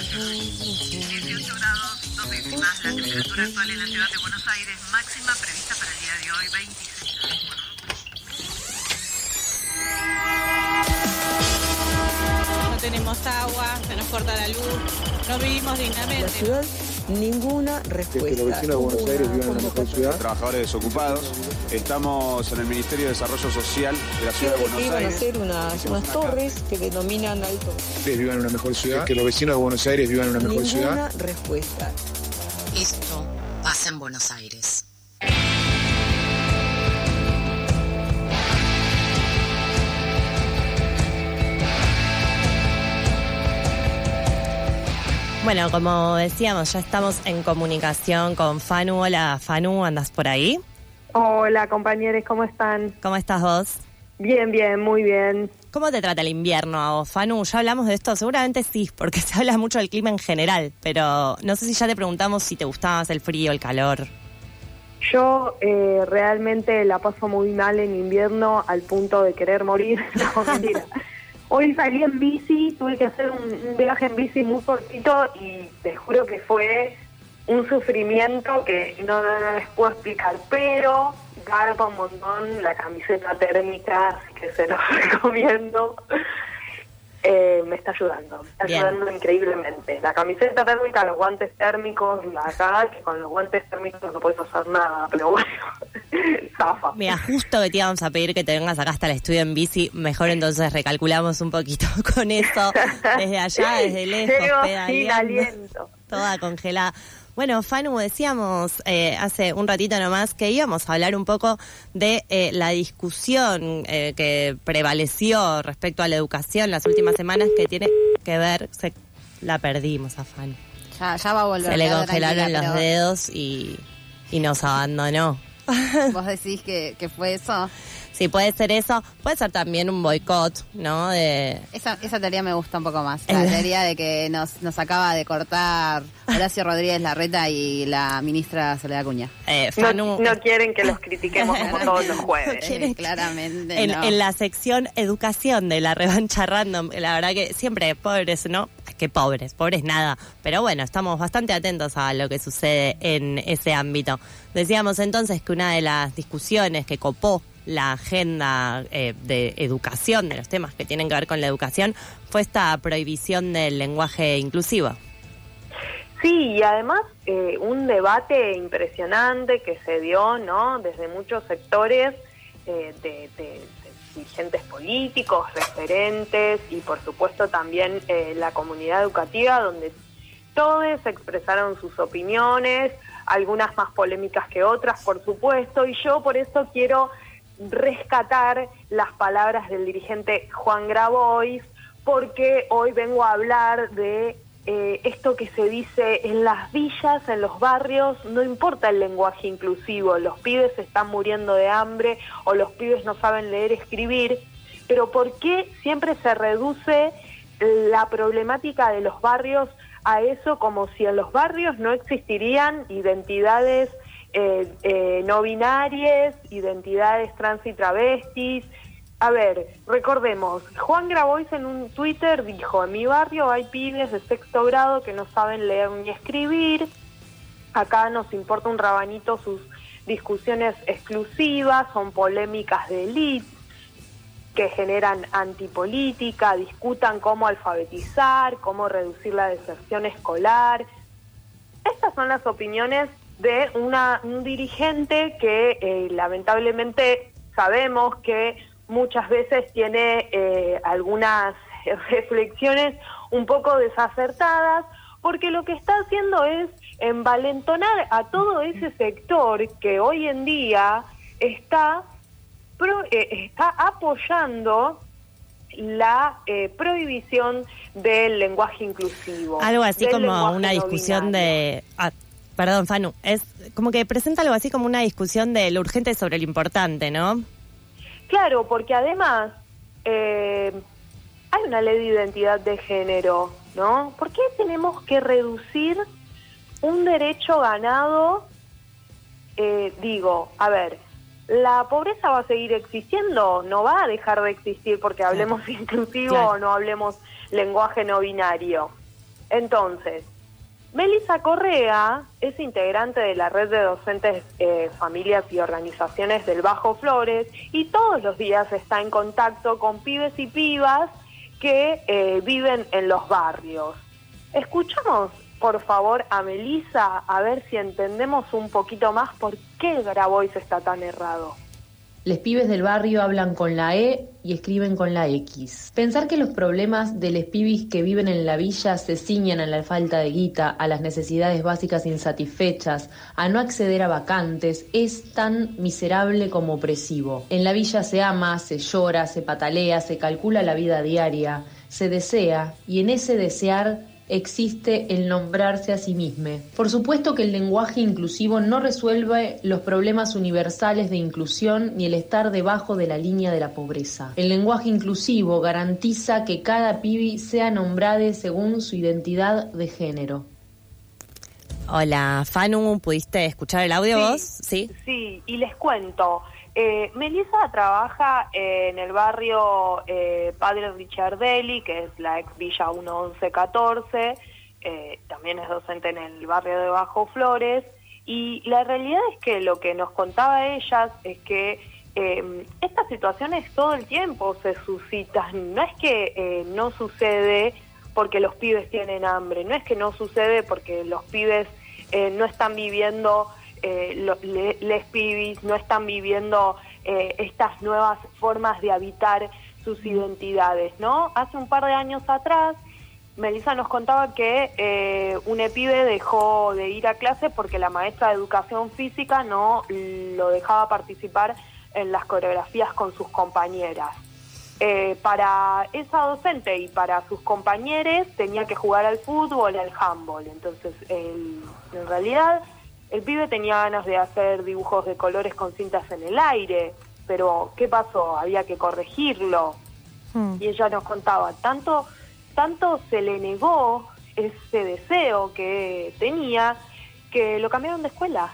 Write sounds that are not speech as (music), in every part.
18 grados, dos décimas. La temperatura actual en la ciudad de Buenos Aires, máxima prevista para el día de hoy, 26 grados. No tenemos agua, se nos corta la luz, no vivimos La dignamente. ciudad, ninguna que respuesta. los vecinos de Buenos Aires vivan en una mejor ciudad. trabajadores desocupados. Estamos en el Ministerio de Desarrollo Social de la Ciudad de Buenos iban a Aires. hacer unas, unas torres que denominan alto. Ustedes vivan en una mejor ciudad. Que los vecinos de Buenos Aires vivan en una mejor ciudad. Ninguna respuesta. Esto pasa en Buenos Aires. Bueno, como decíamos, ya estamos en comunicación con Fanu. Hola, Fanu, ¿andas por ahí? Hola compañeros, ¿cómo están? ¿Cómo estás vos? Bien, bien, muy bien. ¿Cómo te trata el invierno a vos, Fanu? ¿Ya hablamos de esto? Seguramente sí, (laughs) porque se habla mucho del clima en general, pero no sé si ya te preguntamos si te gustaba más el frío, el calor. Yo eh, realmente la paso muy mal en invierno al punto de querer morir. (laughs) No, mentira. Hoy salí en bici, tuve que hacer un, un viaje en bici muy cortito y te juro que fue un sufrimiento que no, les puedo explicar, pero garpa un montón la camiseta térmica, así que se los (laughs) recomiendo. Eh, me está ayudando, me está Bien. ayudando increíblemente. La camiseta térmica, los guantes térmicos, la acá, que con los guantes térmicos no puedes hacer nada, pero bueno, (laughs) zafa. Mira, justo que te íbamos a pedir que te vengas acá hasta el estudio en bici, mejor entonces recalculamos un poquito (laughs) con eso, desde allá, desde lejos, Llego sin pedaleando, aliento. toda congelada. Bueno, Fanu, decíamos eh, hace un ratito nomás que íbamos a hablar un poco de eh, la discusión eh, que prevaleció respecto a la educación las últimas semanas que tiene que ver, se, la perdimos a Fanu. Ya, ya va a volver. Se le congelaron los dedos y, y nos abandonó. (laughs) Vos decís que, que fue eso. Sí, puede ser eso. Puede ser también un boicot, ¿no? De, Esa, esa teoría me gusta un poco más. La teoría de que nos, nos acaba de cortar Horacio Rodríguez Larreta y la ministra Soledad Acuña. eh, No, Fanu. no quieren que los critiquemos como (laughs) todos los jueves. Eh, claramente. en, no. en la sección educación de la revancha random, la verdad que siempre pobres, ¿no? Que pobres, pobres nada. Pero bueno, estamos bastante atentos a lo que sucede en ese ámbito. Decíamos entonces que una de las discusiones que copó la agenda eh, de educación, de los temas que tienen que ver con la educación, fue esta prohibición del lenguaje inclusivo. Sí, y además eh, un debate impresionante que se dio, ¿no? Desde muchos sectores eh, de dirigentes políticos, referentes y por supuesto también eh, la comunidad educativa, donde todos expresaron sus opiniones, algunas más polémicas que otras, por supuesto, y yo por eso quiero rescatar las palabras del dirigente Juan Grabois, porque hoy vengo a hablar de eh, esto que se dice en las villas, en los barrios, no importa el lenguaje inclusivo, los pibes están muriendo de hambre o los pibes no saben leer escribir, pero ¿por qué siempre se reduce la problemática de los barrios a eso como si en los barrios no existirían identidades eh, eh, no binarias, identidades trans y travestis. A ver, recordemos, Juan Grabois en un Twitter dijo, en mi barrio hay pibes de sexto grado que no saben leer ni escribir, acá nos importa un rabanito sus discusiones exclusivas, son polémicas de élite, que generan antipolítica, discutan cómo alfabetizar, cómo reducir la deserción escolar. Estas son las opiniones de una, un dirigente que eh, lamentablemente sabemos que muchas veces tiene eh, algunas (laughs) reflexiones un poco desacertadas, porque lo que está haciendo es envalentonar a todo ese sector que hoy en día está pro- eh, está apoyando la eh, prohibición del lenguaje inclusivo. Algo así como una discusión de... ah, perdón, Fanu, es como que presenta algo así como una discusión de lo urgente sobre lo importante, ¿no? Claro, porque además eh, hay una ley de identidad de género, ¿no? ¿Por qué tenemos que reducir un derecho ganado? Eh, digo, a ver, la pobreza va a seguir existiendo, no va a dejar de existir porque hablemos (laughs) inclusivo Claro. o no hablemos lenguaje no binario. Entonces, Melissa Correa es integrante de la red de docentes, eh, familias y organizaciones del Bajo Flores y todos los días está en contacto con pibes y pibas que eh, viven en los barrios. Escuchamos, por favor, a Melissa a ver si entendemos un poquito más por qué Grabois está tan errado. Les pibes del barrio hablan con la E y escriben con la X. Pensar que los problemas de les pibis que viven en la villa se ciñan a la falta de guita, a las necesidades básicas insatisfechas, a no acceder a vacantes, es tan miserable como opresivo. En la villa se ama, se llora, se patalea, se calcula la vida diaria, se desea, y en ese desear existe el nombrarse a sí mismo. Por supuesto que el lenguaje inclusivo no resuelve los problemas universales de inclusión ni el estar debajo de la línea de la pobreza. El lenguaje inclusivo garantiza que cada pibi sea nombrado según su identidad de género. Hola, Fanu, ¿pudiste escuchar el audio vos? Sí. Sí, y les cuento. Eh, Melissa trabaja en el barrio eh, Padre Richardelli, que es la ex Villa 1114, eh, también es docente en el barrio de Bajo Flores, y la realidad es que lo que nos contaba ella es que eh, estas situaciones todo el tiempo se suscitan, no es que eh, no sucede porque los pibes tienen hambre, no es que no sucede porque los pibes eh, no están viviendo eh, lo- le- les pibis no están viviendo eh, estas nuevas formas de habitar sus identidades, ¿no? Hace un par de años atrás, Melissa nos contaba que eh, un pibe dejó de ir a clase porque la maestra de educación física no lo dejaba participar en las coreografías con sus compañeras. Eh, para esa docente y para sus compañeros tenía que jugar al fútbol, al handball. Entonces, el- en realidad, el pibe tenía ganas de hacer dibujos de colores con cintas en el aire, pero ¿qué pasó? Había que corregirlo. Y ella nos contaba, tanto, tanto se le negó ese deseo que tenía que lo cambiaron de escuela.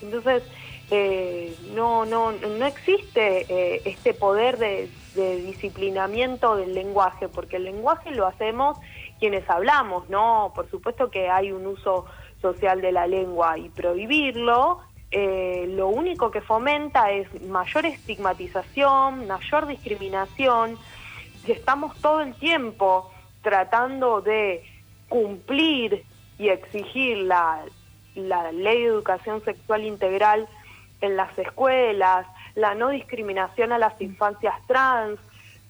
Entonces, eh, no, no, no existe eh, este poder de, de disciplinamiento del lenguaje, porque el lenguaje lo hacemos quienes hablamos, ¿no? Por supuesto que hay un uso social de la lengua y prohibirlo, eh, lo único que fomenta es mayor estigmatización, mayor discriminación, y estamos todo el tiempo tratando de cumplir y exigir la, la ley de educación sexual integral en las escuelas, la no discriminación a las infancias trans,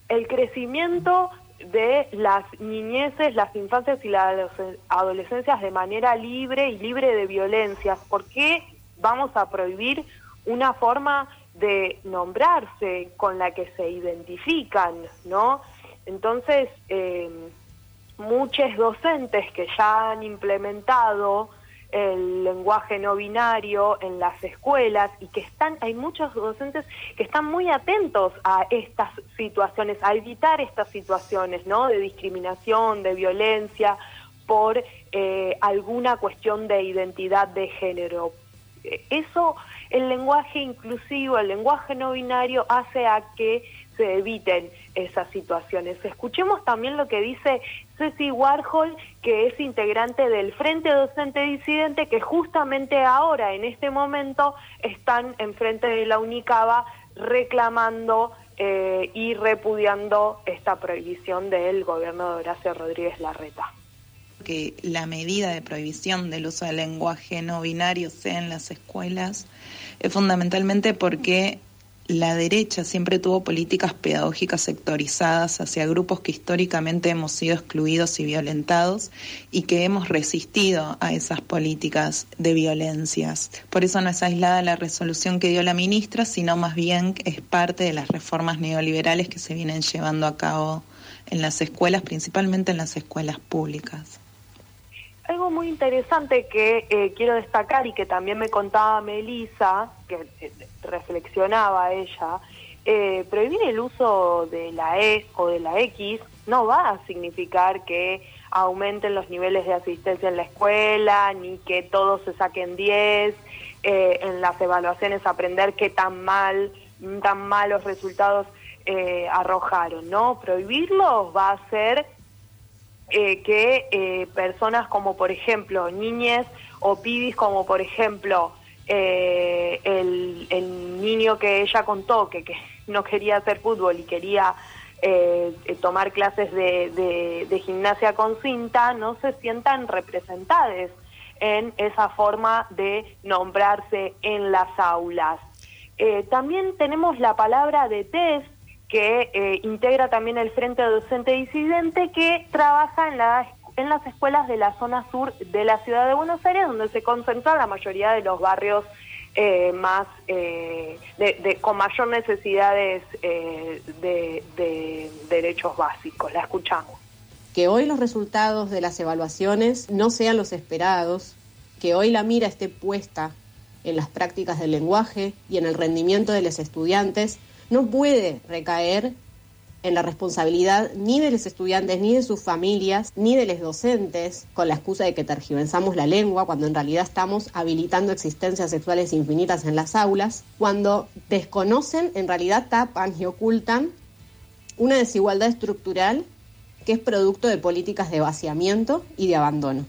el crecimiento de las niñeces, las infancias y las adoles- adolescencias de manera libre y libre de violencias. ¿Por qué vamos a prohibir una forma de nombrarse con la que se identifican, no? Entonces, eh, muchos docentes que ya han implementado el lenguaje no binario en las escuelas y que están, hay muchos docentes que están muy atentos a estas situaciones, a evitar estas situaciones, ¿no? De discriminación, de violencia por eh, alguna cuestión de identidad de género. Eso, el lenguaje inclusivo, el lenguaje no binario hace a que se eviten esas situaciones. Escuchemos también lo que dice Ceci Warhol, que es integrante del Frente Docente Disidente, que justamente ahora, en este momento, están enfrente de la UNICABA reclamando eh, y repudiando esta prohibición del gobierno de Horacio Rodríguez Larreta. que la medida de prohibición del uso del lenguaje no binario sea en las escuelas es fundamentalmente porque la derecha siempre tuvo políticas pedagógicas sectorizadas hacia grupos que históricamente hemos sido excluidos y violentados y que hemos resistido a esas políticas de violencias. Por eso no es aislada la resolución que dio la ministra, sino más bien es parte de las reformas neoliberales que se vienen llevando a cabo en las escuelas, principalmente en las escuelas públicas. Algo muy interesante que eh, quiero destacar y que también me contaba Melissa, que eh, reflexionaba ella, eh, prohibir el uso de la E o de la X no va a significar que aumenten los niveles de asistencia en la escuela, ni que todos se saquen 10, eh, en las evaluaciones aprender qué tan mal, tan malos resultados arrojaron, ¿no? Prohibirlos va a ser eh, que eh, personas como por ejemplo niñes o pibis como por ejemplo eh, el, niño que ella contó que, que (laughs) no quería hacer fútbol y quería eh, tomar clases de, de- de gimnasia con cinta no se sientan representadas en esa forma de nombrarse en las aulas. Eh, también tenemos la palabra de TES, que eh, integra también el Frente Docente Disidente, que trabaja en, la- en las escuelas de la zona sur de la ciudad de Buenos Aires, donde se concentra la mayoría de los barrios eh, más eh, de- con mayor necesidades eh, de, de derechos básicos. La escuchamos. que hoy los resultados de las evaluaciones no sean los esperados, que hoy la mira esté puesta en las prácticas del lenguaje y en el rendimiento de los estudiantes, no puede recaer en la responsabilidad ni de los estudiantes, ni de sus familias, ni de los docentes, con la excusa de que tergiversamos la lengua, cuando en realidad estamos habilitando existencias sexuales infinitas en las aulas, cuando desconocen, en realidad tapan y ocultan una desigualdad estructural que es producto de políticas de vaciamiento y de abandono.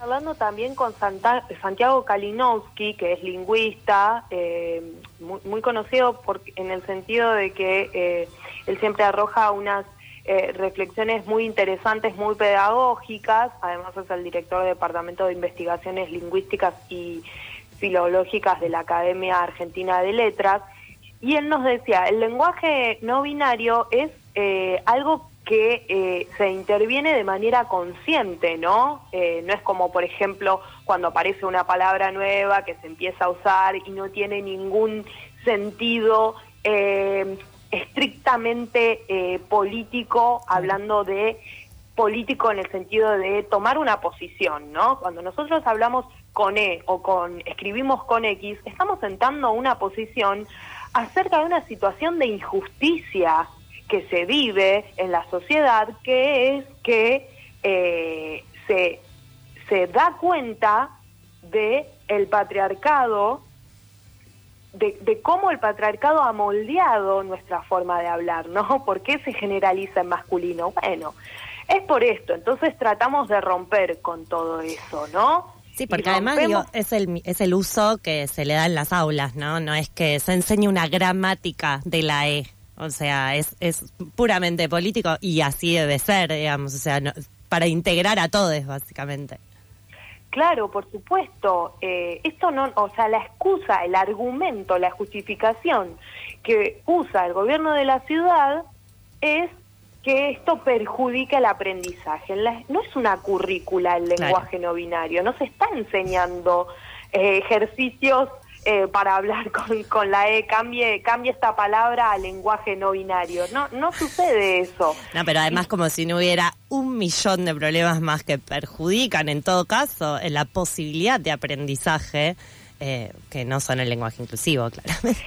Hablando también con Santiago Kalinowski, que es lingüista, eh, muy, muy conocido por, en el sentido de que eh, él siempre arroja unas eh, reflexiones muy interesantes, muy pedagógicas, además es el director del Departamento de Investigaciones Lingüísticas y Filológicas de la Academia Argentina de Letras, y él nos decía, el lenguaje no binario es eh, algo que eh, se interviene de manera consciente, ¿no? Eh, no es como, por ejemplo, cuando aparece una palabra nueva que se empieza a usar y no tiene ningún sentido eh, estrictamente eh, político, hablando de político en el sentido de tomar una posición, ¿no? Cuando nosotros hablamos con E o con escribimos con X, estamos sentando una posición acerca de una situación de injusticia que se vive en la sociedad, que es que eh, se, se da cuenta de el patriarcado, de, de cómo el patriarcado ha moldeado nuestra forma de hablar, ¿no? (laughs) ¿Por qué se generaliza en masculino? Bueno, es por esto, entonces tratamos de romper con todo eso, ¿no? Sí, porque además digo, es el es el uso que se le da en las aulas, ¿no? No es que se enseñe una gramática de la E. O sea, es, es puramente político y así debe ser, digamos, o sea, no- para integrar a todos, básicamente. Claro, por supuesto. Eh, esto no, o sea, la excusa, el argumento, la justificación que usa el gobierno de la ciudad es que esto perjudica el aprendizaje. La- no es una currícula el lenguaje no binario, no se está enseñando eh, ejercicios eh, para hablar con, con la E, cambie, cambie esta palabra a lenguaje no binario. No, no sucede eso. No, pero además como si no hubiera un millón de problemas más que perjudican en todo caso en la posibilidad de aprendizaje, eh, que no son el lenguaje inclusivo, (laughs) claramente.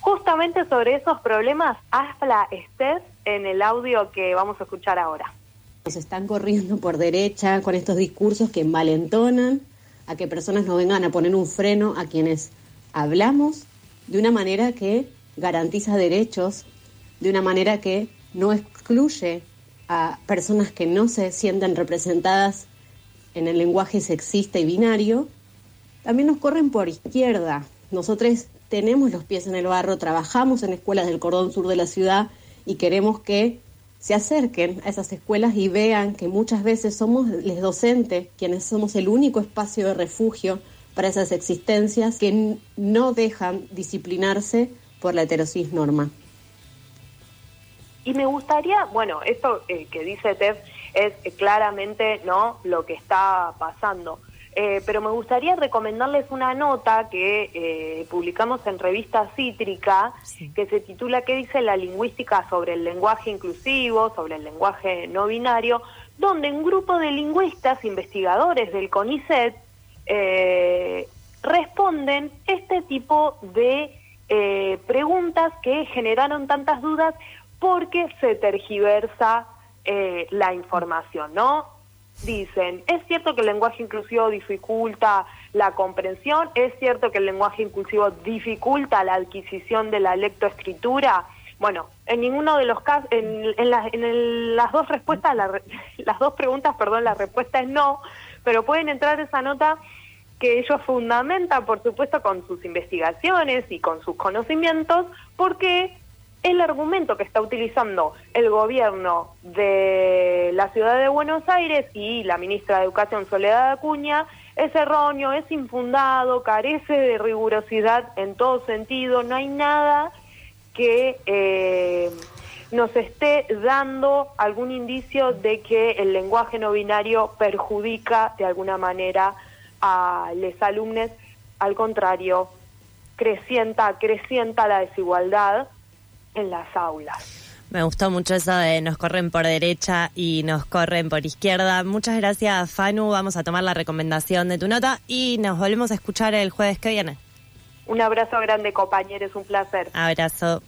Justamente sobre esos problemas habla Esther en el audio que vamos a escuchar ahora. Nos están corriendo por derecha con estos discursos que malentonan a que personas no vengan a poner un freno a quienes hablamos de una manera que garantiza derechos, de una manera que no excluye a personas que no se sienten representadas en el lenguaje sexista y binario, también nos corren por izquierda. Nosotros tenemos los pies en el barro, trabajamos en escuelas del cordón sur de la ciudad y queremos que se acerquen a esas escuelas y vean que muchas veces somos los docentes quienes somos el único espacio de refugio para esas existencias que no dejan disciplinarse por la heterosis norma. Y me gustaría, bueno, esto eh, que dice Tef es eh, claramente no lo que está pasando. Eh, pero me gustaría recomendarles una nota que eh, publicamos en revista Cítrica, que se titula ¿Qué dice la lingüística sobre el lenguaje inclusivo, sobre el lenguaje no binario? donde un grupo de lingüistas, investigadores del CONICET, eh, responden este tipo de eh, preguntas que generaron tantas dudas porque se tergiversa eh, la información, ¿no? Dicen, ¿es cierto que el lenguaje inclusivo dificulta la comprensión? ¿Es cierto que el lenguaje inclusivo dificulta la adquisición de la lectoescritura? Bueno, en ninguno de los casos, en, en, el- las dos respuestas, la (laughs) las dos preguntas, perdón, la respuesta es no, pero pueden entrar esa nota que ellos fundamentan, por supuesto, con sus investigaciones y con sus conocimientos, porque el argumento que está utilizando el gobierno de la ciudad de Buenos Aires y la ministra de Educación Soledad Acuña es erróneo, es infundado, carece de rigurosidad en todo sentido, no hay nada que eh, nos esté dando algún indicio de que el lenguaje no binario perjudica de alguna manera a los alumnos, al contrario, crecienta, crecienta la desigualdad en las aulas. Me gustó mucho eso de nos corren por derecha y nos corren por izquierda. Muchas gracias, Fanu. Vamos a tomar la recomendación de tu nota y nos volvemos a escuchar el jueves que viene. Un abrazo grande, compañeros, un placer. Abrazo.